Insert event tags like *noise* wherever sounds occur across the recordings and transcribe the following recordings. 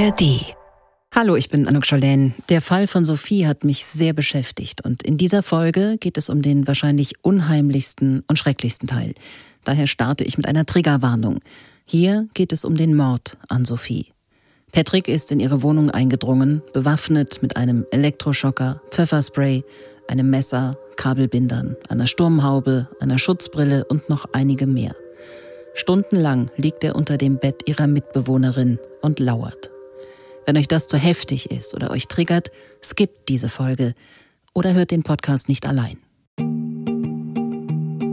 ARD. Hallo, ich bin Anouk Schollen. Der Fall von Sophie hat mich sehr beschäftigt und in dieser Folge geht es um den wahrscheinlich unheimlichsten und schrecklichsten Teil. Daher starte ich mit einer Triggerwarnung. Hier geht es um den Mord an Sophie. Patrick ist in ihre Wohnung eingedrungen, bewaffnet mit einem Elektroschocker, Pfefferspray, einem Messer, Kabelbindern, einer Sturmhaube, einer Schutzbrille und noch einige mehr. Stundenlang liegt er unter dem Bett ihrer Mitbewohnerin und lauert. Wenn euch das zu heftig ist oder euch triggert, skippt diese Folge oder hört den Podcast nicht allein.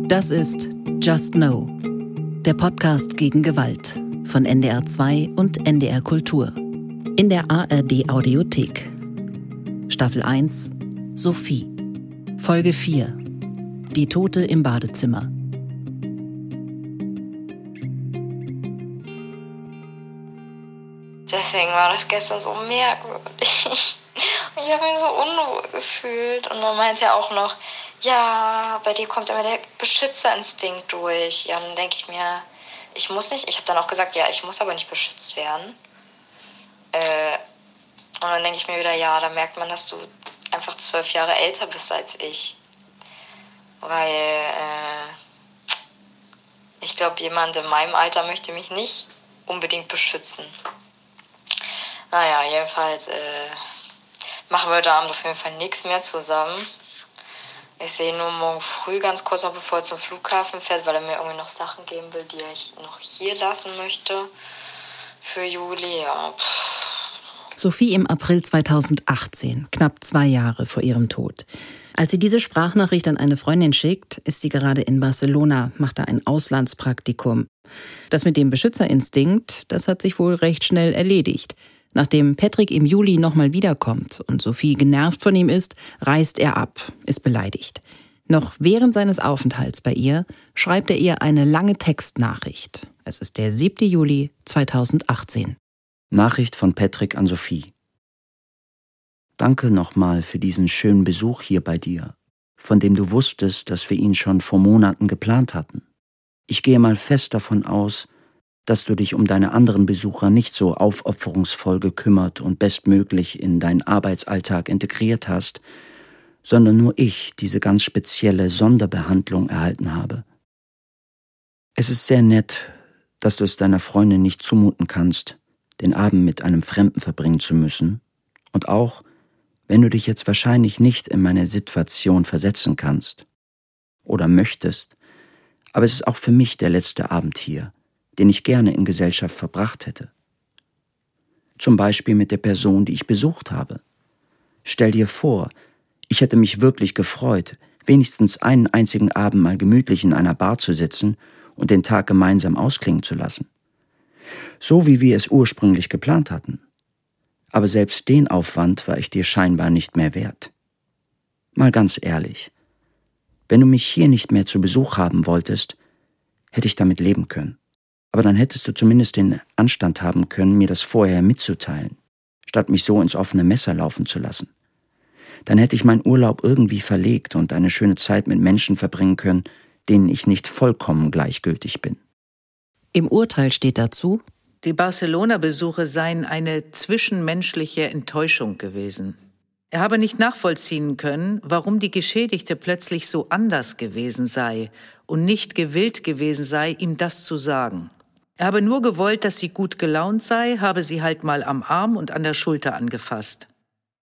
Das ist Just Know, der Podcast gegen Gewalt von NDR 2 und NDR Kultur. In der ARD Audiothek. Staffel 1 Sophie. Folge 4 Die Tote im Badezimmer. Deswegen war das gestern so merkwürdig. *laughs* ich habe mich so unwohl gefühlt. Und dann meinte er auch noch, ja, bei dir kommt immer der Beschützerinstinkt durch. Ja, dann denke ich mir, ich muss nicht. Ich habe dann auch gesagt, ja, ich muss aber nicht beschützt werden. Äh, und dann denke ich mir wieder, ja, da merkt man, dass du einfach zwölf Jahre älter bist als ich. Weil äh, ich glaube, jemand in meinem Alter möchte mich nicht unbedingt beschützen. Naja, jedenfalls äh, machen wir heute Abend auf jeden Fall nichts mehr zusammen. Ich sehe nur morgen früh ganz kurz noch, bevor er zum Flughafen fährt, weil er mir irgendwie noch Sachen geben will, die er noch hier lassen möchte. Für Juli, ja. Sophie im April 2018, knapp zwei Jahre vor ihrem Tod. Als sie diese Sprachnachricht an eine Freundin schickt, ist sie gerade in Barcelona, macht da ein Auslandspraktikum. Das mit dem Beschützerinstinkt, das hat sich wohl recht schnell erledigt. Nachdem Patrick im Juli nochmal wiederkommt und Sophie genervt von ihm ist, reist er ab, ist beleidigt. Noch während seines Aufenthalts bei ihr schreibt er ihr eine lange Textnachricht. Es ist der 7. Juli 2018. Nachricht von Patrick an Sophie. Danke nochmal für diesen schönen Besuch hier bei dir, von dem du wusstest, dass wir ihn schon vor Monaten geplant hatten. Ich gehe mal fest davon aus, dass du dich um deine anderen Besucher nicht so aufopferungsvoll gekümmert und bestmöglich in deinen Arbeitsalltag integriert hast, sondern nur ich diese ganz spezielle Sonderbehandlung erhalten habe. Es ist sehr nett, dass du es deiner Freundin nicht zumuten kannst, den Abend mit einem Fremden verbringen zu müssen, und auch, wenn du dich jetzt wahrscheinlich nicht in meine Situation versetzen kannst oder möchtest, aber es ist auch für mich der letzte Abend hier, den ich gerne in Gesellschaft verbracht hätte. Zum Beispiel mit der Person, die ich besucht habe. Stell dir vor, ich hätte mich wirklich gefreut, wenigstens einen einzigen Abend mal gemütlich in einer Bar zu sitzen und den Tag gemeinsam ausklingen zu lassen. So wie wir es ursprünglich geplant hatten. Aber selbst den Aufwand war ich dir scheinbar nicht mehr wert. Mal ganz ehrlich, wenn du mich hier nicht mehr zu Besuch haben wolltest, hätte ich damit leben können. Aber dann hättest du zumindest den Anstand haben können, mir das vorher mitzuteilen, statt mich so ins offene Messer laufen zu lassen. Dann hätte ich meinen Urlaub irgendwie verlegt und eine schöne Zeit mit Menschen verbringen können, denen ich nicht vollkommen gleichgültig bin. Im Urteil steht dazu, die Barcelona-Besuche seien eine zwischenmenschliche Enttäuschung gewesen. Er habe nicht nachvollziehen können, warum die Geschädigte plötzlich so anders gewesen sei und nicht gewillt gewesen sei, ihm das zu sagen. Er habe nur gewollt, dass sie gut gelaunt sei, habe sie halt mal am Arm und an der Schulter angefasst.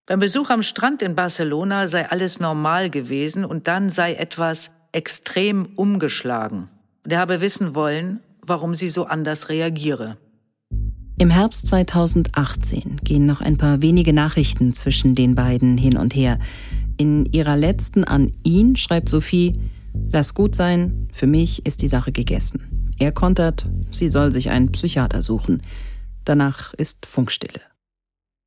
Beim Besuch am Strand in Barcelona sei alles normal gewesen und dann sei etwas extrem umgeschlagen. Und er habe wissen wollen, warum sie so anders reagiere. Im Herbst 2018 gehen noch ein paar wenige Nachrichten zwischen den beiden hin und her. In ihrer letzten an ihn schreibt Sophie, Lass gut sein, für mich ist die Sache gegessen. Er kontert, sie soll sich einen Psychiater suchen. Danach ist Funkstille.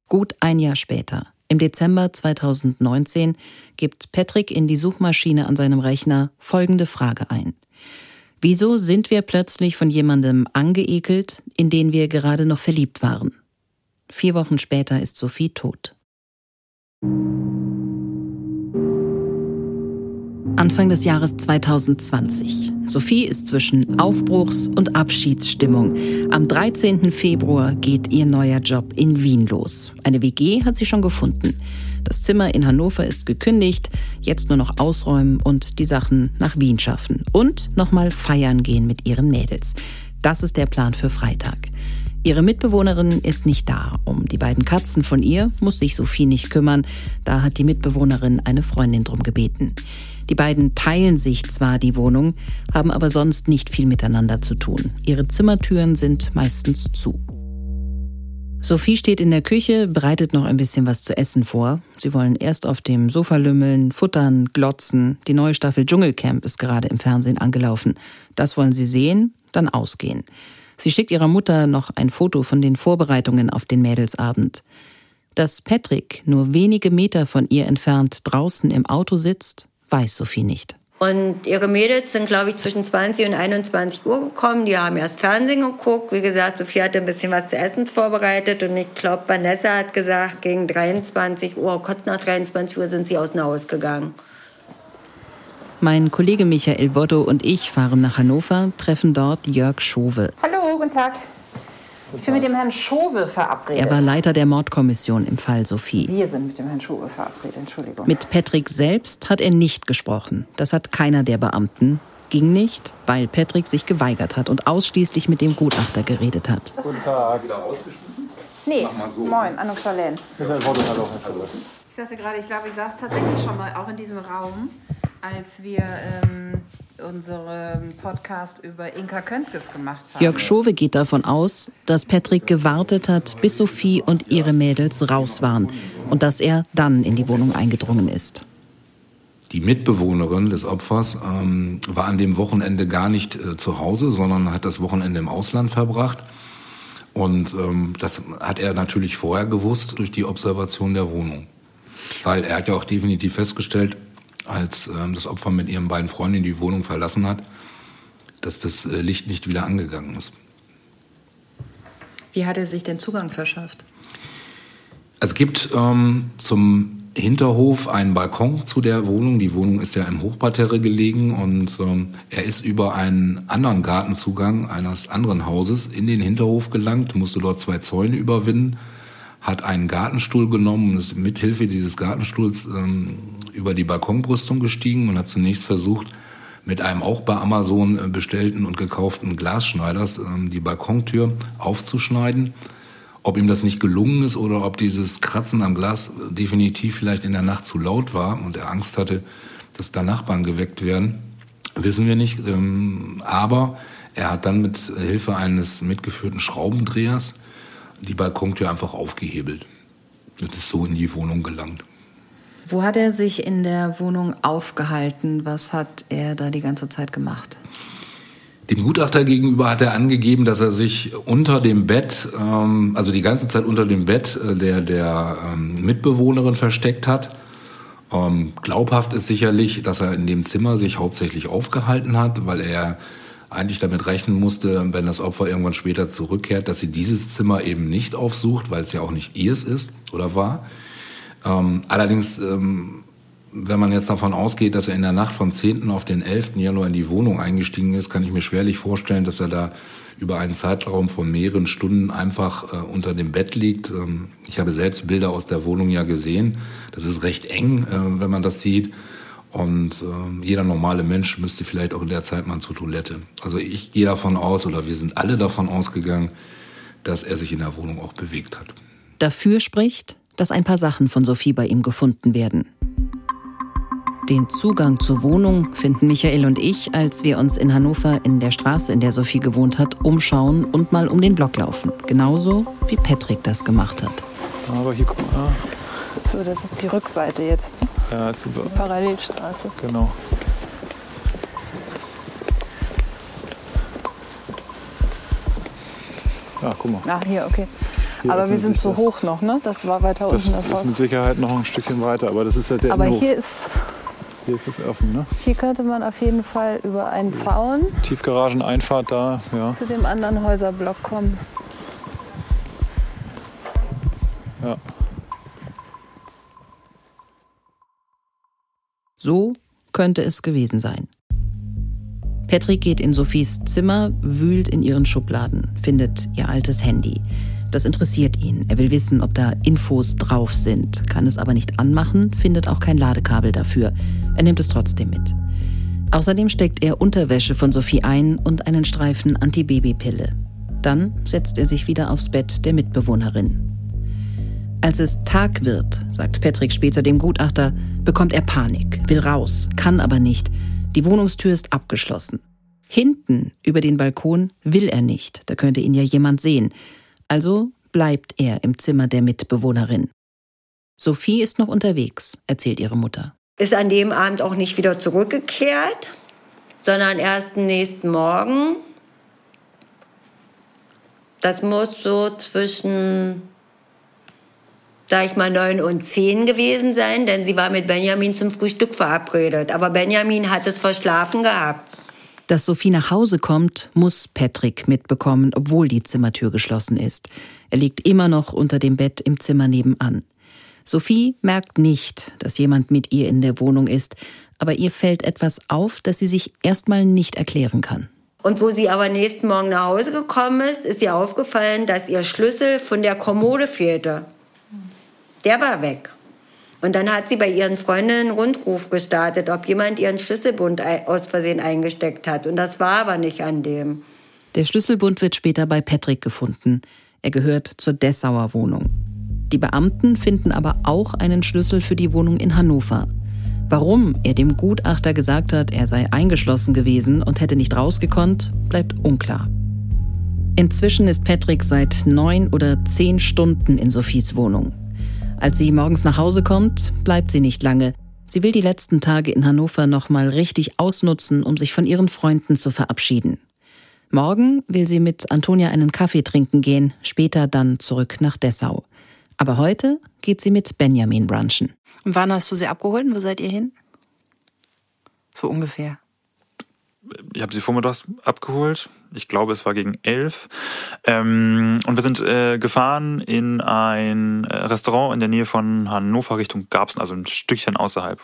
Gut ein Jahr später, im Dezember 2019, gibt Patrick in die Suchmaschine an seinem Rechner folgende Frage ein. Wieso sind wir plötzlich von jemandem angeekelt, in den wir gerade noch verliebt waren? Vier Wochen später ist Sophie tot. Anfang des Jahres 2020. Sophie ist zwischen Aufbruchs- und Abschiedsstimmung. Am 13. Februar geht ihr neuer Job in Wien los. Eine WG hat sie schon gefunden. Das Zimmer in Hannover ist gekündigt, jetzt nur noch ausräumen und die Sachen nach Wien schaffen. Und nochmal feiern gehen mit ihren Mädels. Das ist der Plan für Freitag. Ihre Mitbewohnerin ist nicht da. Um die beiden Katzen von ihr muss sich Sophie nicht kümmern. Da hat die Mitbewohnerin eine Freundin drum gebeten. Die beiden teilen sich zwar die Wohnung, haben aber sonst nicht viel miteinander zu tun. Ihre Zimmertüren sind meistens zu. Sophie steht in der Küche, bereitet noch ein bisschen was zu essen vor. Sie wollen erst auf dem Sofa lümmeln, futtern, glotzen. Die neue Staffel Dschungelcamp ist gerade im Fernsehen angelaufen. Das wollen sie sehen, dann ausgehen. Sie schickt ihrer Mutter noch ein Foto von den Vorbereitungen auf den Mädelsabend. Dass Patrick nur wenige Meter von ihr entfernt draußen im Auto sitzt, weiß Sophie nicht. Und ihre Mädels sind, glaube ich, zwischen 20 und 21 Uhr gekommen. Die haben erst Fernsehen geguckt. Wie gesagt, Sophie hatte ein bisschen was zu essen vorbereitet. Und ich glaube, Vanessa hat gesagt, gegen 23 Uhr, kurz nach 23 Uhr sind sie aus dem Haus gegangen. Mein Kollege Michael Woddo und ich fahren nach Hannover, treffen dort Jörg Schove. Hallo, guten Tag. Ich bin mit dem Herrn Schove verabredet. Er war Leiter der Mordkommission im Fall Sophie. Wir sind mit dem Herrn Schove verabredet, Entschuldigung. Mit Patrick selbst hat er nicht gesprochen. Das hat keiner der Beamten. Ging nicht, weil Patrick sich geweigert hat und ausschließlich mit dem Gutachter geredet hat. Guten Tag. Wieder rausgeschmissen? Nee, so. moin, Anuk Schalen. Ich saß ja gerade, ich glaube, ich saß tatsächlich schon mal auch in diesem Raum, als wir ähm, unseren Podcast über Inka Köntges gemacht haben. Jörg Schove geht davon aus, dass Patrick gewartet hat, bis Sophie und ihre Mädels raus waren und dass er dann in die Wohnung eingedrungen ist. Die Mitbewohnerin des Opfers ähm, war an dem Wochenende gar nicht äh, zu Hause, sondern hat das Wochenende im Ausland verbracht. Und ähm, das hat er natürlich vorher gewusst durch die Observation der Wohnung. Weil er hat ja auch definitiv festgestellt, als ähm, das Opfer mit ihren beiden Freundinnen die Wohnung verlassen hat, dass das äh, Licht nicht wieder angegangen ist. Wie hat er sich den Zugang verschafft? Es gibt ähm, zum Hinterhof einen Balkon zu der Wohnung. Die Wohnung ist ja im Hochparterre gelegen und ähm, er ist über einen anderen Gartenzugang eines anderen Hauses in den Hinterhof gelangt, musste dort zwei Zäune überwinden, hat einen Gartenstuhl genommen und ist mithilfe dieses Gartenstuhls ähm, über die Balkonbrüstung gestiegen und hat zunächst versucht, mit einem auch bei Amazon äh, bestellten und gekauften Glasschneiders ähm, die Balkontür aufzuschneiden ob ihm das nicht gelungen ist oder ob dieses Kratzen am Glas definitiv vielleicht in der Nacht zu laut war und er Angst hatte, dass da Nachbarn geweckt werden, wissen wir nicht. Ähm, aber er hat dann mit Hilfe eines mitgeführten Schraubendrehers die Balkontür einfach aufgehebelt. Das ist so in die Wohnung gelangt. Wo hat er sich in der Wohnung aufgehalten? Was hat er da die ganze Zeit gemacht? Dem Gutachter gegenüber hat er angegeben, dass er sich unter dem Bett, ähm, also die ganze Zeit unter dem Bett äh, der, der ähm, Mitbewohnerin versteckt hat. Ähm, glaubhaft ist sicherlich, dass er in dem Zimmer sich hauptsächlich aufgehalten hat, weil er eigentlich damit rechnen musste, wenn das Opfer irgendwann später zurückkehrt, dass sie dieses Zimmer eben nicht aufsucht, weil es ja auch nicht ihrs ist oder war. Ähm, allerdings ähm, wenn man jetzt davon ausgeht, dass er in der Nacht vom 10. auf den 11. Januar in die Wohnung eingestiegen ist, kann ich mir schwerlich vorstellen, dass er da über einen Zeitraum von mehreren Stunden einfach äh, unter dem Bett liegt. Ähm, ich habe selbst Bilder aus der Wohnung ja gesehen. Das ist recht eng, äh, wenn man das sieht. Und äh, jeder normale Mensch müsste vielleicht auch in der Zeit mal zur Toilette. Also ich gehe davon aus, oder wir sind alle davon ausgegangen, dass er sich in der Wohnung auch bewegt hat. Dafür spricht, dass ein paar Sachen von Sophie bei ihm gefunden werden. Den Zugang zur Wohnung finden Michael und ich, als wir uns in Hannover in der Straße, in der Sophie gewohnt hat, umschauen und mal um den Block laufen. Genauso wie Patrick das gemacht hat. Aber hier, guck mal. So, das ist die Rückseite jetzt. Ja, super. Die Parallelstraße. Genau. Ja, guck mal. Ach, hier, okay. Hier aber wir sind zu das. hoch noch, ne? Das war weiter das unten das ist Haus. mit Sicherheit noch ein Stückchen weiter, aber das ist halt der Aber Innenhof. hier ist hier ist es offen, ne? Hier könnte man auf jeden Fall über einen Zaun. Tiefgarageneinfahrt da, ja. Zu dem anderen Häuserblock kommen. So könnte es gewesen sein. Patrick geht in Sophies Zimmer, wühlt in ihren Schubladen, findet ihr altes Handy. Das interessiert ihn. Er will wissen, ob da Infos drauf sind, kann es aber nicht anmachen, findet auch kein Ladekabel dafür. Er nimmt es trotzdem mit. Außerdem steckt er Unterwäsche von Sophie ein und einen Streifen Antibabypille. Dann setzt er sich wieder aufs Bett der Mitbewohnerin. Als es Tag wird, sagt Patrick später dem Gutachter, bekommt er Panik, will raus, kann aber nicht. Die Wohnungstür ist abgeschlossen. Hinten über den Balkon will er nicht, da könnte ihn ja jemand sehen. Also bleibt er im Zimmer der Mitbewohnerin. Sophie ist noch unterwegs, erzählt ihre Mutter. Ist an dem Abend auch nicht wieder zurückgekehrt, sondern erst nächsten Morgen. Das muss so zwischen sag ich mal, neun und zehn gewesen sein, denn sie war mit Benjamin zum Frühstück verabredet. Aber Benjamin hat es verschlafen gehabt. Dass Sophie nach Hause kommt, muss Patrick mitbekommen, obwohl die Zimmertür geschlossen ist. Er liegt immer noch unter dem Bett im Zimmer nebenan. Sophie merkt nicht, dass jemand mit ihr in der Wohnung ist, aber ihr fällt etwas auf, das sie sich erstmal nicht erklären kann. Und wo sie aber nächsten Morgen nach Hause gekommen ist, ist ihr aufgefallen, dass ihr Schlüssel von der Kommode fehlte. Der war weg. Und dann hat sie bei ihren Freundinnen einen Rundruf gestartet, ob jemand ihren Schlüsselbund aus Versehen eingesteckt hat. Und das war aber nicht an dem. Der Schlüsselbund wird später bei Patrick gefunden. Er gehört zur Dessauer Wohnung. Die Beamten finden aber auch einen Schlüssel für die Wohnung in Hannover. Warum er dem Gutachter gesagt hat, er sei eingeschlossen gewesen und hätte nicht rausgekonnt, bleibt unklar. Inzwischen ist Patrick seit neun oder zehn Stunden in Sophies Wohnung. Als sie morgens nach Hause kommt, bleibt sie nicht lange. Sie will die letzten Tage in Hannover noch mal richtig ausnutzen, um sich von ihren Freunden zu verabschieden. Morgen will sie mit Antonia einen Kaffee trinken gehen, später dann zurück nach Dessau. Aber heute geht sie mit Benjamin brunchen. Und wann hast du sie abgeholt? Wo seid ihr hin? So ungefähr ich habe sie vormittags abgeholt. Ich glaube, es war gegen elf. Ähm, und wir sind äh, gefahren in ein äh, Restaurant in der Nähe von Hannover Richtung Garbsen, also ein Stückchen außerhalb.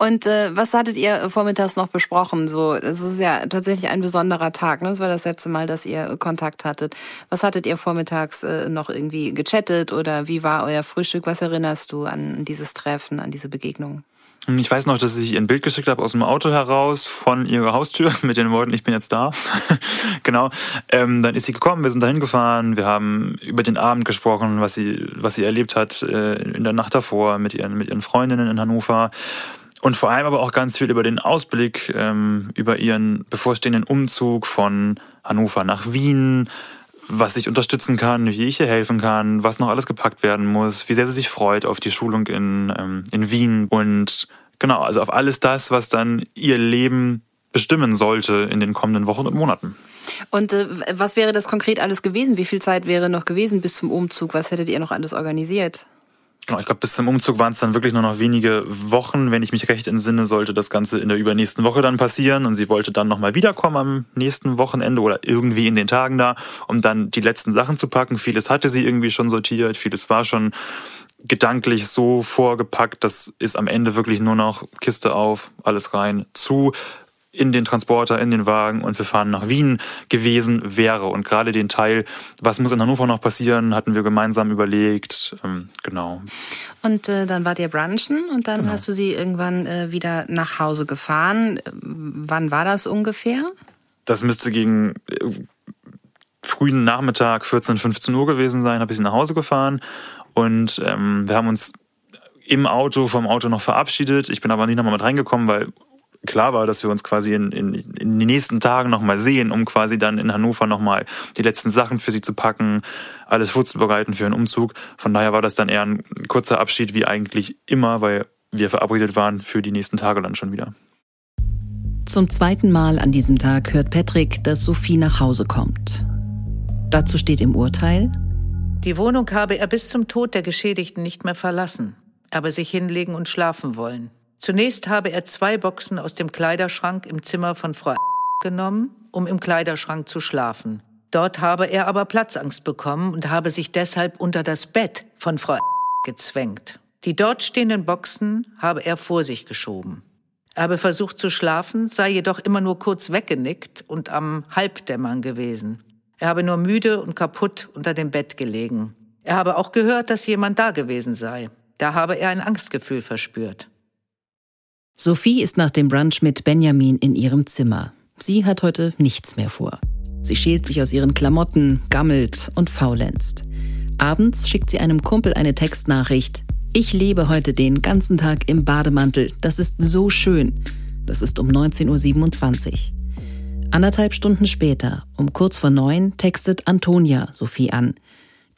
Und äh, was hattet ihr vormittags noch besprochen? So, es ist ja tatsächlich ein besonderer Tag. Ne? Das war das letzte Mal, dass ihr Kontakt hattet. Was hattet ihr vormittags äh, noch irgendwie gechattet oder wie war euer Frühstück? Was erinnerst du an dieses Treffen, an diese Begegnung? Ich weiß noch, dass ich ihr ein Bild geschickt habe aus dem Auto heraus von ihrer Haustür *laughs* mit den Worten, ich bin jetzt da. *laughs* genau. Ähm, dann ist sie gekommen, wir sind dahin gefahren, wir haben über den Abend gesprochen, was sie, was sie erlebt hat äh, in der Nacht davor mit ihren, mit ihren Freundinnen in Hannover. Und vor allem aber auch ganz viel über den Ausblick, ähm, über ihren bevorstehenden Umzug von Hannover nach Wien, was ich unterstützen kann, wie ich ihr helfen kann, was noch alles gepackt werden muss, wie sehr sie sich freut auf die Schulung in, ähm, in Wien und genau, also auf alles das, was dann ihr Leben bestimmen sollte in den kommenden Wochen und Monaten. Und äh, was wäre das konkret alles gewesen? Wie viel Zeit wäre noch gewesen bis zum Umzug? Was hättet ihr noch alles organisiert? Ich glaube, bis zum Umzug waren es dann wirklich nur noch wenige Wochen. Wenn ich mich recht entsinne, sollte das Ganze in der übernächsten Woche dann passieren. Und sie wollte dann nochmal wiederkommen am nächsten Wochenende oder irgendwie in den Tagen da, um dann die letzten Sachen zu packen. Vieles hatte sie irgendwie schon sortiert, vieles war schon gedanklich so vorgepackt, das ist am Ende wirklich nur noch Kiste auf, alles rein, zu, in den Transporter, in den Wagen und wir fahren nach Wien gewesen wäre. Und gerade den Teil, was muss in Hannover noch passieren, hatten wir gemeinsam überlegt. Ähm, genau. Und äh, dann wart ihr brunchen und dann genau. hast du sie irgendwann äh, wieder nach Hause gefahren. Wann war das ungefähr? Das müsste gegen äh, frühen Nachmittag, 14, 15 Uhr gewesen sein, habe ich sie nach Hause gefahren. Und ähm, wir haben uns im Auto, vom Auto noch verabschiedet. Ich bin aber nicht nochmal mit reingekommen, weil klar war, dass wir uns quasi in, in, in den nächsten Tagen nochmal sehen, um quasi dann in Hannover nochmal die letzten Sachen für sie zu packen, alles vorzubereiten für einen Umzug. Von daher war das dann eher ein kurzer Abschied wie eigentlich immer, weil wir verabredet waren für die nächsten Tage dann schon wieder. Zum zweiten Mal an diesem Tag hört Patrick, dass Sophie nach Hause kommt. Dazu steht im Urteil, die Wohnung habe er bis zum Tod der Geschädigten nicht mehr verlassen, aber sich hinlegen und schlafen wollen. Zunächst habe er zwei Boxen aus dem Kleiderschrank im Zimmer von Frau genommen, um im Kleiderschrank zu schlafen. Dort habe er aber Platzangst bekommen und habe sich deshalb unter das Bett von Frau gezwängt. Die dort stehenden Boxen habe er vor sich geschoben. Er habe versucht zu schlafen, sei jedoch immer nur kurz weggenickt und am Halbdämmern gewesen. Er habe nur müde und kaputt unter dem Bett gelegen. Er habe auch gehört, dass jemand da gewesen sei. Da habe er ein Angstgefühl verspürt. Sophie ist nach dem Brunch mit Benjamin in ihrem Zimmer. Sie hat heute nichts mehr vor. Sie schält sich aus ihren Klamotten, gammelt und faulenzt. Abends schickt sie einem Kumpel eine Textnachricht. Ich lebe heute den ganzen Tag im Bademantel. Das ist so schön. Das ist um 19.27 Uhr. Anderthalb Stunden später, um kurz vor neun, textet Antonia Sophie an.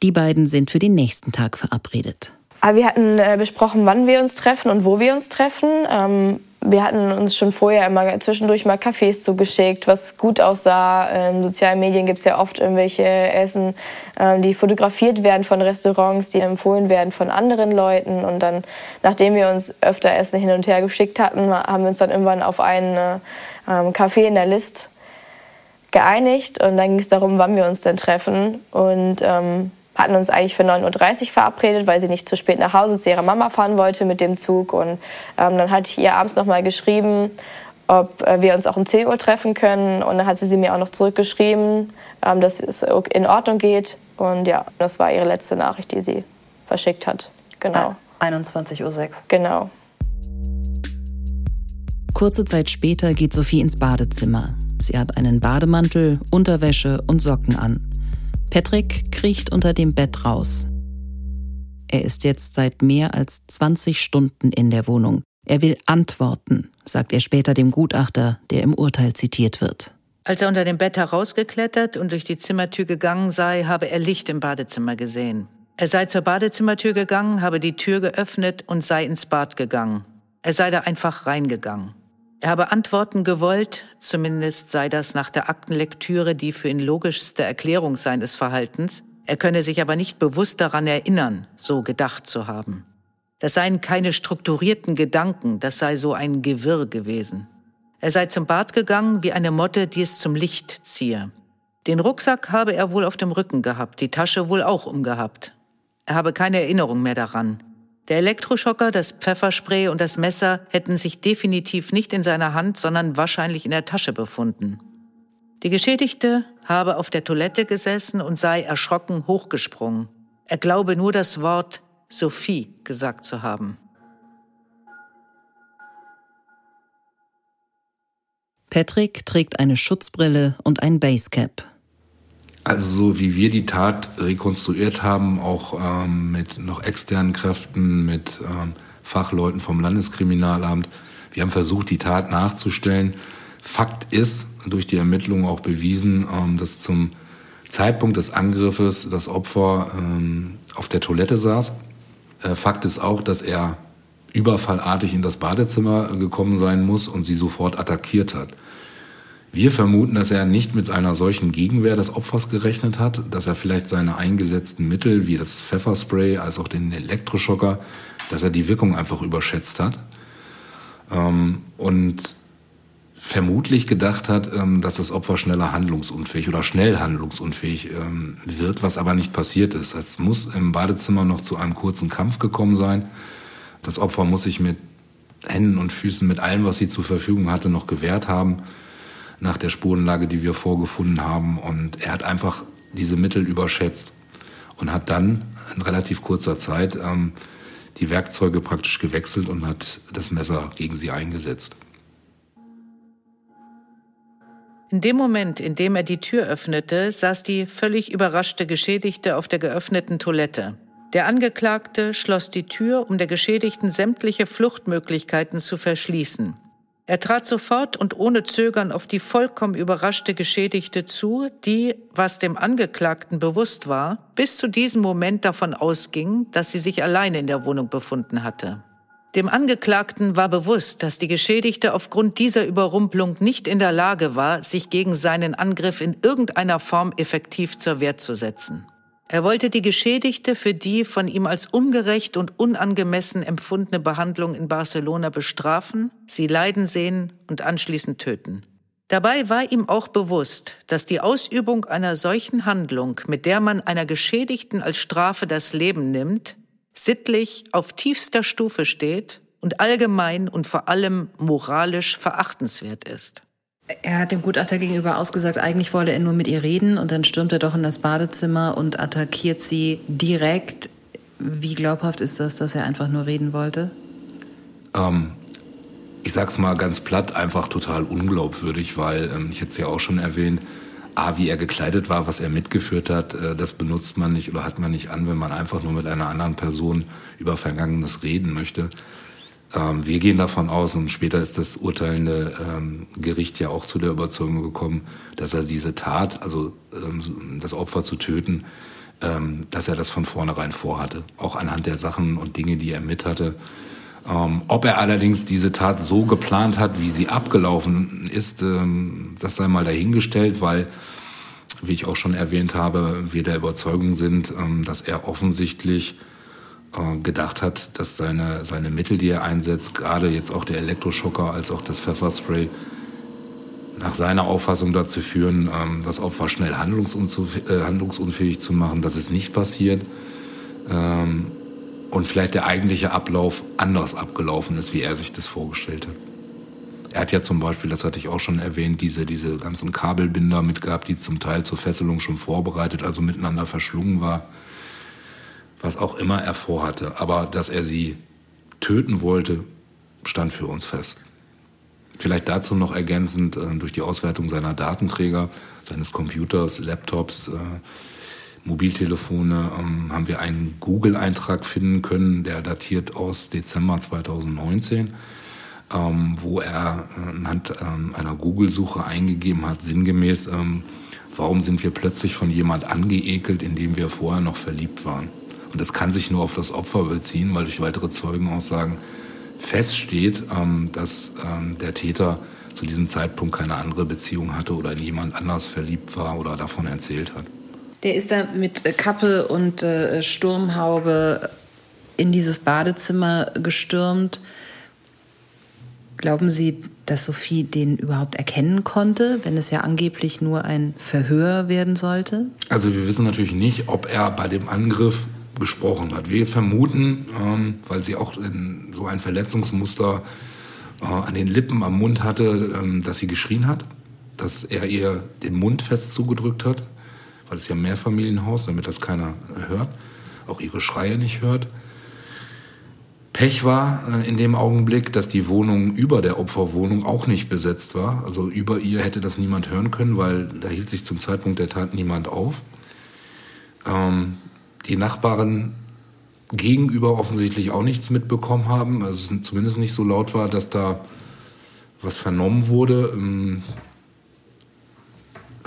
Die beiden sind für den nächsten Tag verabredet. Aber wir hatten äh, besprochen, wann wir uns treffen und wo wir uns treffen. Ähm, wir hatten uns schon vorher immer zwischendurch mal Cafés zugeschickt, was gut aussah. In sozialen Medien gibt es ja oft irgendwelche Essen, ähm, die fotografiert werden von Restaurants, die empfohlen werden von anderen Leuten. Und dann, nachdem wir uns öfter Essen hin und her geschickt hatten, haben wir uns dann irgendwann auf einen ähm, Café in der List geeinigt. Und dann ging es darum, wann wir uns denn treffen. Und ähm, hatten uns eigentlich für 9.30 Uhr verabredet, weil sie nicht zu spät nach Hause zu ihrer Mama fahren wollte mit dem Zug. Und ähm, dann hatte ich ihr abends noch mal geschrieben, ob äh, wir uns auch um 10 Uhr treffen können. Und dann hat sie, sie mir auch noch zurückgeschrieben, ähm, dass es in Ordnung geht. Und ja, das war ihre letzte Nachricht, die sie verschickt hat. Genau. 21.06 Uhr. Genau. Kurze Zeit später geht Sophie ins Badezimmer. Sie hat einen Bademantel, Unterwäsche und Socken an. Patrick kriecht unter dem Bett raus. Er ist jetzt seit mehr als 20 Stunden in der Wohnung. Er will antworten, sagt er später dem Gutachter, der im Urteil zitiert wird. Als er unter dem Bett herausgeklettert und durch die Zimmertür gegangen sei, habe er Licht im Badezimmer gesehen. Er sei zur Badezimmertür gegangen, habe die Tür geöffnet und sei ins Bad gegangen. Er sei da einfach reingegangen. Er habe Antworten gewollt, zumindest sei das nach der Aktenlektüre die für ihn logischste Erklärung seines Verhaltens, er könne sich aber nicht bewusst daran erinnern, so gedacht zu haben. Das seien keine strukturierten Gedanken, das sei so ein Gewirr gewesen. Er sei zum Bad gegangen wie eine Motte, die es zum Licht ziehe. Den Rucksack habe er wohl auf dem Rücken gehabt, die Tasche wohl auch umgehabt. Er habe keine Erinnerung mehr daran. Der Elektroschocker, das Pfefferspray und das Messer hätten sich definitiv nicht in seiner Hand, sondern wahrscheinlich in der Tasche befunden. Die Geschädigte habe auf der Toilette gesessen und sei erschrocken hochgesprungen. Er glaube nur das Wort Sophie gesagt zu haben. Patrick trägt eine Schutzbrille und ein Basecap. Also so wie wir die Tat rekonstruiert haben, auch ähm, mit noch externen Kräften, mit ähm, Fachleuten vom Landeskriminalamt. Wir haben versucht, die Tat nachzustellen. Fakt ist, durch die Ermittlungen auch bewiesen, ähm, dass zum Zeitpunkt des Angriffes das Opfer ähm, auf der Toilette saß. Äh, Fakt ist auch, dass er überfallartig in das Badezimmer gekommen sein muss und sie sofort attackiert hat. Wir vermuten, dass er nicht mit einer solchen Gegenwehr des Opfers gerechnet hat, dass er vielleicht seine eingesetzten Mittel wie das Pfefferspray als auch den Elektroschocker, dass er die Wirkung einfach überschätzt hat ähm, und vermutlich gedacht hat, ähm, dass das Opfer schneller handlungsunfähig oder schnell handlungsunfähig ähm, wird, was aber nicht passiert ist. Es muss im Badezimmer noch zu einem kurzen Kampf gekommen sein. Das Opfer muss sich mit Händen und Füßen, mit allem, was sie zur Verfügung hatte, noch gewehrt haben nach der Spurenlage, die wir vorgefunden haben. Und er hat einfach diese Mittel überschätzt und hat dann in relativ kurzer Zeit ähm, die Werkzeuge praktisch gewechselt und hat das Messer gegen sie eingesetzt. In dem Moment, in dem er die Tür öffnete, saß die völlig überraschte Geschädigte auf der geöffneten Toilette. Der Angeklagte schloss die Tür, um der Geschädigten sämtliche Fluchtmöglichkeiten zu verschließen. Er trat sofort und ohne Zögern auf die vollkommen überraschte Geschädigte zu, die, was dem Angeklagten bewusst war, bis zu diesem Moment davon ausging, dass sie sich allein in der Wohnung befunden hatte. Dem Angeklagten war bewusst, dass die Geschädigte aufgrund dieser Überrumpelung nicht in der Lage war, sich gegen seinen Angriff in irgendeiner Form effektiv zur Wehr zu setzen. Er wollte die Geschädigte für die von ihm als ungerecht und unangemessen empfundene Behandlung in Barcelona bestrafen, sie leiden sehen und anschließend töten. Dabei war ihm auch bewusst, dass die Ausübung einer solchen Handlung, mit der man einer Geschädigten als Strafe das Leben nimmt, sittlich auf tiefster Stufe steht und allgemein und vor allem moralisch verachtenswert ist. Er hat dem Gutachter gegenüber ausgesagt, eigentlich wolle er nur mit ihr reden und dann stürmt er doch in das Badezimmer und attackiert sie direkt. Wie glaubhaft ist das, dass er einfach nur reden wollte? Ähm, ich sag's mal ganz platt, einfach total unglaubwürdig, weil ähm, ich hätte es ja auch schon erwähnt, A, wie er gekleidet war, was er mitgeführt hat, äh, das benutzt man nicht oder hat man nicht an, wenn man einfach nur mit einer anderen Person über Vergangenes reden möchte. Ähm, wir gehen davon aus, und später ist das urteilende ähm, Gericht ja auch zu der Überzeugung gekommen, dass er diese Tat, also ähm, das Opfer zu töten, ähm, dass er das von vornherein vorhatte. Auch anhand der Sachen und Dinge, die er mit hatte. Ähm, ob er allerdings diese Tat so geplant hat, wie sie abgelaufen ist, ähm, das sei mal dahingestellt, weil, wie ich auch schon erwähnt habe, wir der Überzeugung sind, ähm, dass er offensichtlich gedacht hat, dass seine, seine Mittel, die er einsetzt, gerade jetzt auch der Elektroschocker als auch das Pfefferspray, nach seiner Auffassung dazu führen, ähm, das Opfer schnell handlungsunfähig, äh, handlungsunfähig zu machen. Das ist nicht passiert. Ähm, und vielleicht der eigentliche Ablauf anders abgelaufen ist, wie er sich das vorgestellt hat. Er hat ja zum Beispiel, das hatte ich auch schon erwähnt, diese, diese ganzen Kabelbinder mitgehabt, die zum Teil zur Fesselung schon vorbereitet, also miteinander verschlungen war, was auch immer er vorhatte. Aber dass er sie töten wollte, stand für uns fest. Vielleicht dazu noch ergänzend, äh, durch die Auswertung seiner Datenträger, seines Computers, Laptops, äh, Mobiltelefone ähm, haben wir einen Google-Eintrag finden können, der datiert aus Dezember 2019, ähm, wo er äh, anhand ähm, einer Google-Suche eingegeben hat, sinngemäß, warum sind wir plötzlich von jemand angeekelt, in dem wir vorher noch verliebt waren. Und das kann sich nur auf das Opfer beziehen, weil durch weitere Zeugenaussagen feststeht, ähm, dass ähm, der Täter zu diesem Zeitpunkt keine andere Beziehung hatte oder in jemand anders verliebt war oder davon erzählt hat. Der ist da mit Kappe und äh, Sturmhaube in dieses Badezimmer gestürmt. Glauben Sie, dass Sophie den überhaupt erkennen konnte, wenn es ja angeblich nur ein Verhör werden sollte? Also wir wissen natürlich nicht, ob er bei dem Angriff gesprochen hat. Wir vermuten, ähm, weil sie auch so ein Verletzungsmuster äh, an den Lippen, am Mund hatte, ähm, dass sie geschrien hat, dass er ihr den Mund fest zugedrückt hat weil es ja ein Mehrfamilienhaus, damit das keiner hört, auch ihre Schreie nicht hört. Pech war äh, in dem Augenblick, dass die Wohnung über der Opferwohnung auch nicht besetzt war. Also über ihr hätte das niemand hören können, weil da hielt sich zum Zeitpunkt der Tat niemand auf. Ähm, die Nachbarn gegenüber offensichtlich auch nichts mitbekommen haben. Also es zumindest nicht so laut war, dass da was vernommen wurde. Ähm,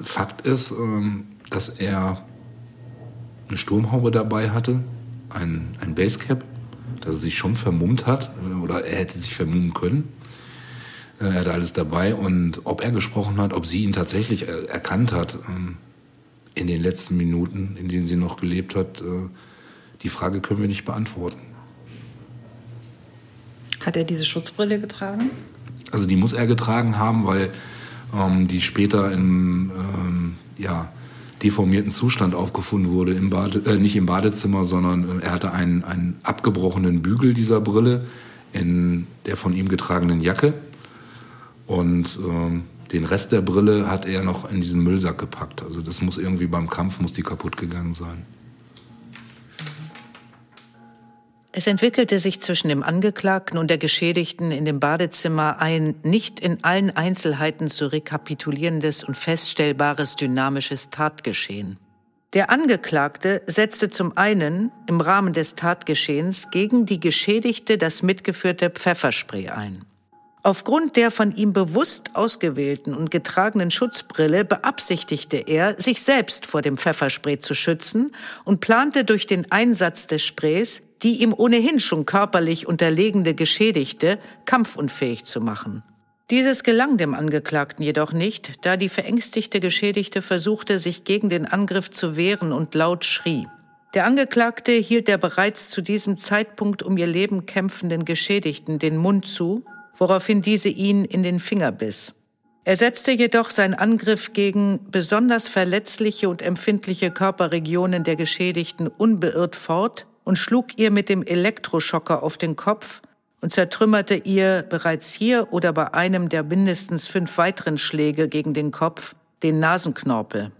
Fakt ist, ähm, dass er eine Sturmhaube dabei hatte, ein, ein Basecap, dass er sich schon vermummt hat äh, oder er hätte sich vermummen können. Äh, er hatte alles dabei und ob er gesprochen hat, ob sie ihn tatsächlich erkannt hat ähm, in den letzten Minuten, in denen sie noch gelebt hat, äh, die Frage können wir nicht beantworten. Hat er diese Schutzbrille getragen? Also die muss er getragen haben, weil ähm, die später im ähm, ja, deformierten Zustand aufgefunden wurde, im Bade, äh, nicht im Badezimmer, sondern äh, er hatte einen, einen abgebrochenen Bügel dieser Brille in der von ihm getragenen Jacke und äh, den Rest der Brille hat er noch in diesen Müllsack gepackt. Also das muss irgendwie beim Kampf muss die kaputt gegangen sein. Es entwickelte sich zwischen dem Angeklagten und der Geschädigten in dem Badezimmer ein nicht in allen Einzelheiten zu rekapitulierendes und feststellbares dynamisches Tatgeschehen. Der Angeklagte setzte zum einen im Rahmen des Tatgeschehens gegen die Geschädigte das mitgeführte Pfefferspray ein. Aufgrund der von ihm bewusst ausgewählten und getragenen Schutzbrille beabsichtigte er, sich selbst vor dem Pfefferspray zu schützen und plante durch den Einsatz des Sprays die ihm ohnehin schon körperlich unterlegene Geschädigte kampfunfähig zu machen. Dieses gelang dem Angeklagten jedoch nicht, da die verängstigte Geschädigte versuchte, sich gegen den Angriff zu wehren und laut schrie. Der Angeklagte hielt der bereits zu diesem Zeitpunkt um ihr Leben kämpfenden Geschädigten den Mund zu, woraufhin diese ihn in den Finger biss. Er setzte jedoch seinen Angriff gegen besonders verletzliche und empfindliche Körperregionen der Geschädigten unbeirrt fort, und schlug ihr mit dem Elektroschocker auf den Kopf und zertrümmerte ihr bereits hier oder bei einem der mindestens fünf weiteren Schläge gegen den Kopf den Nasenknorpel.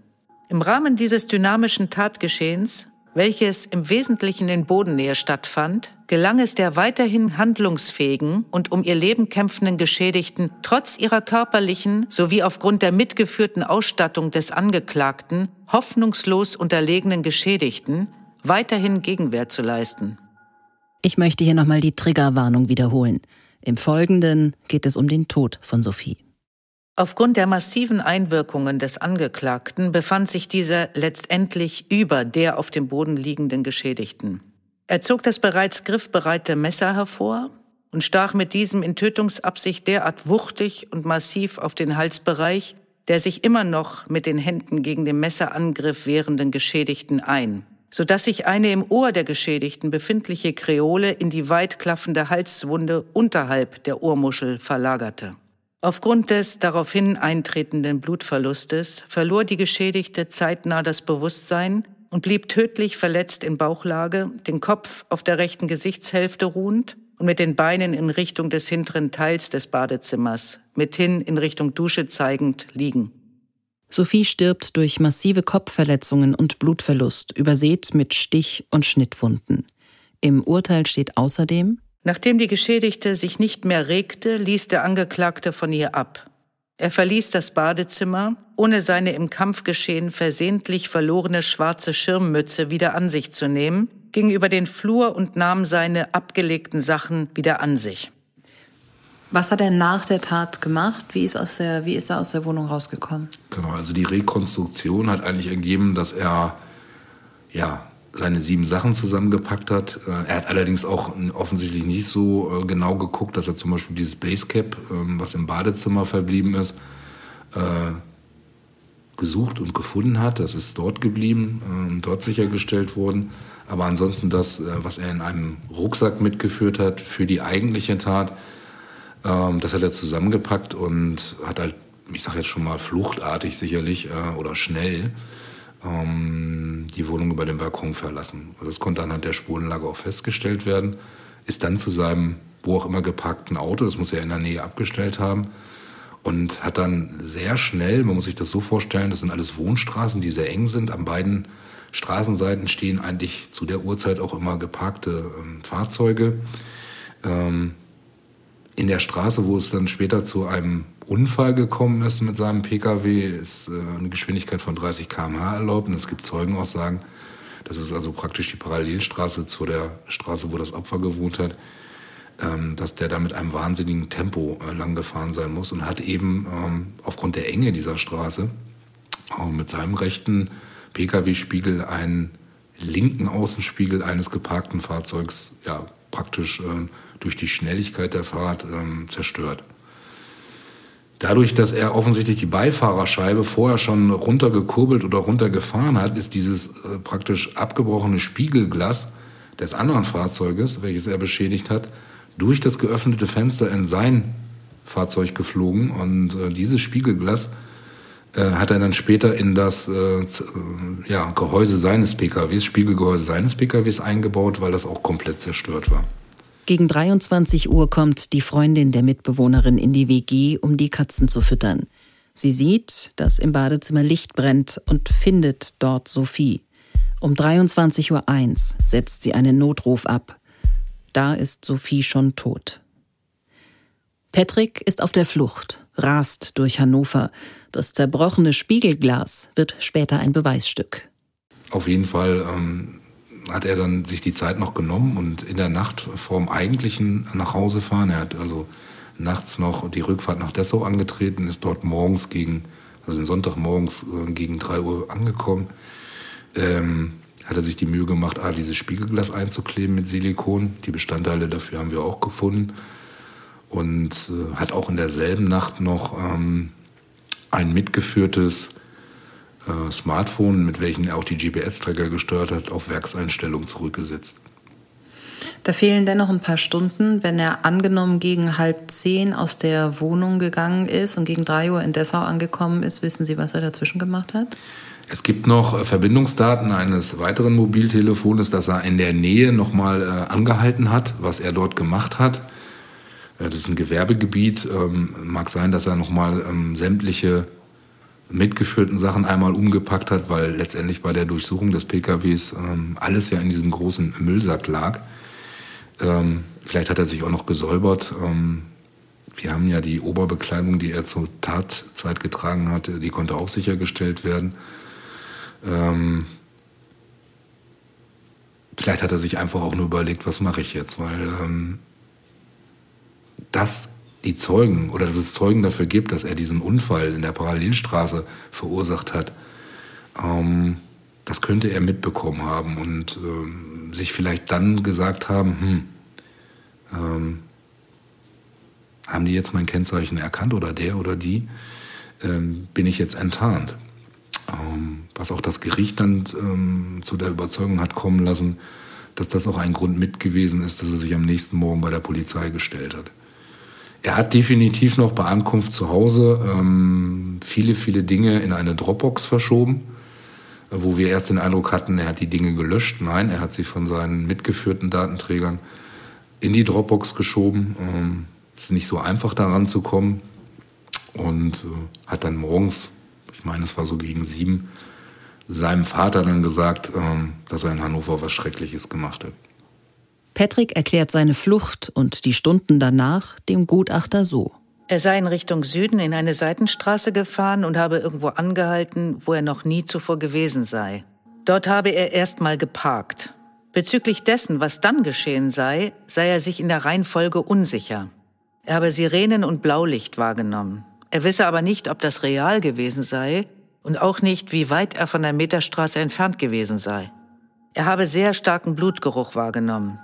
Im Rahmen dieses dynamischen Tatgeschehens, welches im Wesentlichen in Bodennähe stattfand, gelang es der weiterhin handlungsfähigen und um ihr Leben kämpfenden Geschädigten, trotz ihrer körperlichen sowie aufgrund der mitgeführten Ausstattung des Angeklagten, hoffnungslos unterlegenen Geschädigten, weiterhin Gegenwehr zu leisten. Ich möchte hier nochmal die Triggerwarnung wiederholen. Im Folgenden geht es um den Tod von Sophie. Aufgrund der massiven Einwirkungen des Angeklagten befand sich dieser letztendlich über der auf dem Boden liegenden Geschädigten. Er zog das bereits griffbereite Messer hervor und stach mit diesem in Tötungsabsicht derart wuchtig und massiv auf den Halsbereich der sich immer noch mit den Händen gegen den Messerangriff wehrenden Geschädigten ein, so dass sich eine im Ohr der Geschädigten befindliche Kreole in die weit klaffende Halswunde unterhalb der Ohrmuschel verlagerte. Aufgrund des daraufhin eintretenden Blutverlustes verlor die Geschädigte zeitnah das Bewusstsein und blieb tödlich verletzt in Bauchlage, den Kopf auf der rechten Gesichtshälfte ruhend und mit den Beinen in Richtung des hinteren Teils des Badezimmers, mithin in Richtung Dusche zeigend, liegen. Sophie stirbt durch massive Kopfverletzungen und Blutverlust, übersät mit Stich- und Schnittwunden. Im Urteil steht außerdem, Nachdem die Geschädigte sich nicht mehr regte, ließ der Angeklagte von ihr ab. Er verließ das Badezimmer, ohne seine im Kampfgeschehen versehentlich verlorene schwarze Schirmmütze wieder an sich zu nehmen, ging über den Flur und nahm seine abgelegten Sachen wieder an sich. Was hat er nach der Tat gemacht? Wie ist, aus der, wie ist er aus der Wohnung rausgekommen? Genau, also die Rekonstruktion hat eigentlich ergeben, dass er ja seine sieben Sachen zusammengepackt hat. Äh, er hat allerdings auch offensichtlich nicht so äh, genau geguckt, dass er zum Beispiel dieses Basecap, ähm, was im Badezimmer verblieben ist, äh, gesucht und gefunden hat. Das ist dort geblieben, dort sichergestellt worden. Aber ansonsten das, was er in einem Rucksack mitgeführt hat für die eigentliche Tat, ähm, das hat er zusammengepackt und hat halt, ich sage jetzt schon mal fluchtartig sicherlich oder schnell ähm, die Wohnung über den Balkon verlassen. Also das konnte anhand der Spurenlage auch festgestellt werden. Ist dann zu seinem, wo auch immer geparkten Auto, das muss er in der Nähe abgestellt haben, und hat dann sehr schnell, man muss sich das so vorstellen, das sind alles Wohnstraßen, die sehr eng sind. An beiden Straßenseiten stehen eigentlich zu der Uhrzeit auch immer geparkte ähm, Fahrzeuge. Ähm, in der Straße, wo es dann später zu einem Unfall gekommen ist mit seinem Pkw, ist äh, eine Geschwindigkeit von 30 km/h erlaubt. Und es gibt Zeugenaussagen, das ist also praktisch die Parallelstraße zu der Straße, wo das Opfer gewohnt hat, ähm, dass der da mit einem wahnsinnigen Tempo äh, lang gefahren sein muss und hat eben ähm, aufgrund der Enge dieser Straße mit seinem rechten Pkw-Spiegel einen linken Außenspiegel eines geparkten Fahrzeugs ja praktisch äh, durch die Schnelligkeit der Fahrt zerstört. Dadurch, dass er offensichtlich die Beifahrerscheibe vorher schon runtergekurbelt oder runtergefahren hat, ist dieses äh, praktisch abgebrochene Spiegelglas des anderen Fahrzeuges, welches er beschädigt hat, durch das geöffnete Fenster in sein Fahrzeug geflogen. Und äh, dieses Spiegelglas äh, hat er dann später in das äh, ja, Gehäuse seines PKWs, Spiegelgehäuse seines PKWs eingebaut, weil das auch komplett zerstört war. Gegen 23 Uhr kommt die Freundin der Mitbewohnerin in die WG, um die Katzen zu füttern. Sie sieht, dass im Badezimmer Licht brennt und findet dort Sophie. Um 23.01 Uhr setzt sie einen Notruf ab. Da ist Sophie schon tot. Patrick ist auf der Flucht, rast durch Hannover. Das zerbrochene Spiegelglas wird später ein Beweisstück. Auf jeden Fall ähm, hat er dann sich die Zeit noch genommen und in der Nacht vorm eigentlichen Nachhausefahren, er hat also nachts noch die Rückfahrt nach Dessau angetreten, ist dort morgens gegen, also Sonntagmorgens äh, gegen drei Uhr angekommen, ähm, hat er sich die Mühe gemacht, ah, dieses Spiegelglas einzukleben mit Silikon. Die Bestandteile dafür haben wir auch gefunden. Und äh, hat auch in derselben Nacht noch ähm, ein mitgeführtes äh, Smartphone, mit welchen er auch die GPS-Tracker gesteuert hat, auf Werkseinstellung zurückgesetzt. Da fehlen dennoch ein paar Stunden. Wenn er angenommen gegen halb zehn aus der Wohnung gegangen ist und gegen drei Uhr in Dessau angekommen ist, wissen Sie, was er dazwischen gemacht hat? Es gibt noch äh, Verbindungsdaten eines weiteren Mobiltelefones, das er in der Nähe nochmal äh, angehalten hat, was er dort gemacht hat. Äh, das ist ein Gewerbegebiet. Ähm, mag sein, dass er nochmal ähm, sämtliche mitgeführten Sachen einmal umgepackt hat, weil letztendlich bei der Durchsuchung des PKWs ähm, alles ja in diesem großen Müllsack lag. Ähm, vielleicht hat er sich auch noch gesäubert. Ähm, wir haben ja die Oberbekleidung, die er zur Tatzeit getragen hatte, die konnte auch sichergestellt werden. Ähm, vielleicht hat er sich einfach auch nur überlegt, was mache ich jetzt, weil ähm, das die Zeugen oder dass es Zeugen dafür gibt, dass er diesen Unfall in der Parallelstraße verursacht hat, ähm, das könnte er mitbekommen haben und ähm, sich vielleicht dann gesagt haben, hm, ähm, haben die jetzt mein Kennzeichen erkannt oder der oder die, ähm, bin ich jetzt enttarnt. Ähm, was auch das Gericht dann ähm, zu der Überzeugung hat kommen lassen, dass das auch ein Grund mit gewesen ist, dass er sich am nächsten Morgen bei der Polizei gestellt hat. Er hat definitiv noch bei Ankunft zu Hause ähm, viele, viele Dinge in eine Dropbox verschoben, wo wir erst den Eindruck hatten, er hat die Dinge gelöscht. Nein, er hat sie von seinen mitgeführten Datenträgern in die Dropbox geschoben. Ähm, ist nicht so einfach daran zu kommen und äh, hat dann morgens, ich meine, es war so gegen sieben, seinem Vater dann gesagt, ähm, dass er in Hannover was Schreckliches gemacht hat. Patrick erklärt seine Flucht und die Stunden danach dem Gutachter so. Er sei in Richtung Süden in eine Seitenstraße gefahren und habe irgendwo angehalten, wo er noch nie zuvor gewesen sei. Dort habe er erstmal geparkt. Bezüglich dessen, was dann geschehen sei, sei er sich in der Reihenfolge unsicher. Er habe Sirenen und Blaulicht wahrgenommen. Er wisse aber nicht, ob das real gewesen sei und auch nicht, wie weit er von der Meterstraße entfernt gewesen sei. Er habe sehr starken Blutgeruch wahrgenommen.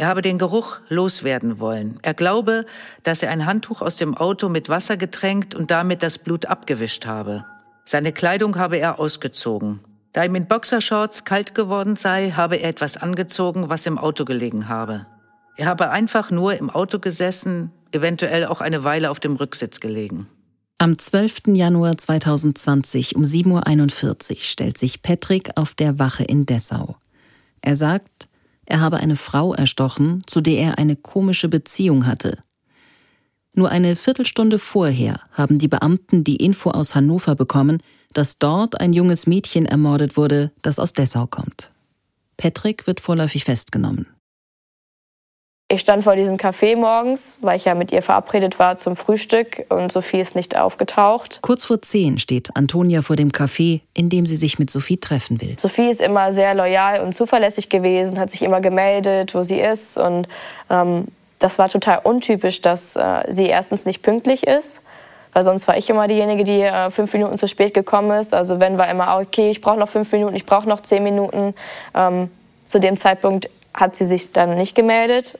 Er habe den Geruch loswerden wollen. Er glaube, dass er ein Handtuch aus dem Auto mit Wasser getränkt und damit das Blut abgewischt habe. Seine Kleidung habe er ausgezogen. Da ihm in Boxershorts kalt geworden sei, habe er etwas angezogen, was im Auto gelegen habe. Er habe einfach nur im Auto gesessen, eventuell auch eine Weile auf dem Rücksitz gelegen. Am 12. Januar 2020 um 7.41 Uhr stellt sich Patrick auf der Wache in Dessau. Er sagt, er habe eine Frau erstochen, zu der er eine komische Beziehung hatte. Nur eine Viertelstunde vorher haben die Beamten die Info aus Hannover bekommen, dass dort ein junges Mädchen ermordet wurde, das aus Dessau kommt. Patrick wird vorläufig festgenommen. Ich stand vor diesem Café morgens, weil ich ja mit ihr verabredet war zum Frühstück und Sophie ist nicht aufgetaucht. Kurz vor zehn steht Antonia vor dem Café, in dem sie sich mit Sophie treffen will. Sophie ist immer sehr loyal und zuverlässig gewesen, hat sich immer gemeldet, wo sie ist und ähm, das war total untypisch, dass äh, sie erstens nicht pünktlich ist, weil sonst war ich immer diejenige, die äh, fünf Minuten zu spät gekommen ist. Also wenn war immer, okay, ich brauche noch fünf Minuten, ich brauche noch zehn Minuten. Ähm, zu dem Zeitpunkt hat sie sich dann nicht gemeldet.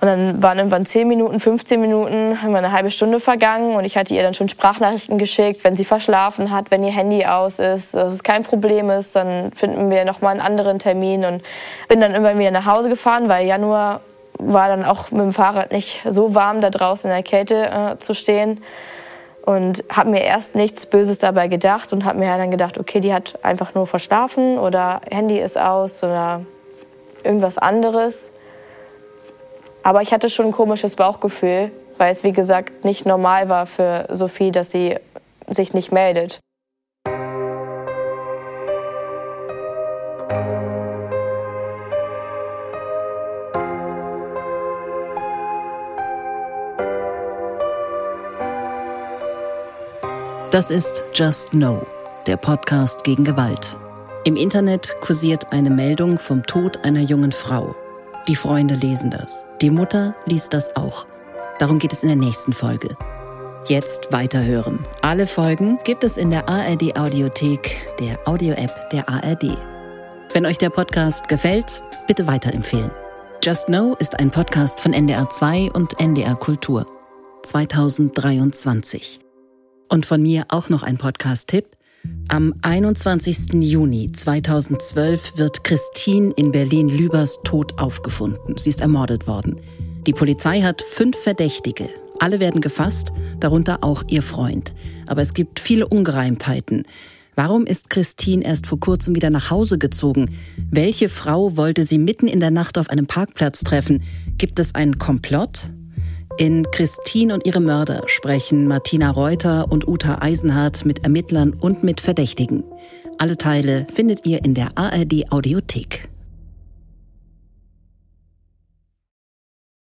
Und dann waren irgendwann 10 Minuten, 15 Minuten, eine halbe Stunde vergangen und ich hatte ihr dann schon Sprachnachrichten geschickt, wenn sie verschlafen hat, wenn ihr Handy aus ist, dass es kein Problem ist, dann finden wir nochmal einen anderen Termin und bin dann irgendwann wieder nach Hause gefahren, weil Januar war dann auch mit dem Fahrrad nicht so warm, da draußen in der Kälte äh, zu stehen und habe mir erst nichts Böses dabei gedacht und habe mir dann gedacht, okay, die hat einfach nur verschlafen oder Handy ist aus oder irgendwas anderes. Aber ich hatte schon ein komisches Bauchgefühl, weil es, wie gesagt, nicht normal war für Sophie, dass sie sich nicht meldet. Das ist Just Know, der Podcast gegen Gewalt. Im Internet kursiert eine Meldung vom Tod einer jungen Frau. Die Freunde lesen das. Die Mutter liest das auch. Darum geht es in der nächsten Folge. Jetzt weiterhören. Alle Folgen gibt es in der ARD Audiothek, der Audio-App der ARD. Wenn euch der Podcast gefällt, bitte weiterempfehlen. Just Know ist ein Podcast von NDR 2 und NDR Kultur. 2023. Und von mir auch noch ein Podcast-Tipp. Am 21. Juni 2012 wird Christine in Berlin-Lübers tot aufgefunden. Sie ist ermordet worden. Die Polizei hat fünf Verdächtige. Alle werden gefasst, darunter auch ihr Freund. Aber es gibt viele Ungereimtheiten. Warum ist Christine erst vor kurzem wieder nach Hause gezogen? Welche Frau wollte sie mitten in der Nacht auf einem Parkplatz treffen? Gibt es einen Komplott? In Christine und ihre Mörder sprechen Martina Reuter und Uta Eisenhardt mit Ermittlern und mit Verdächtigen. Alle Teile findet ihr in der ARD Audiothek.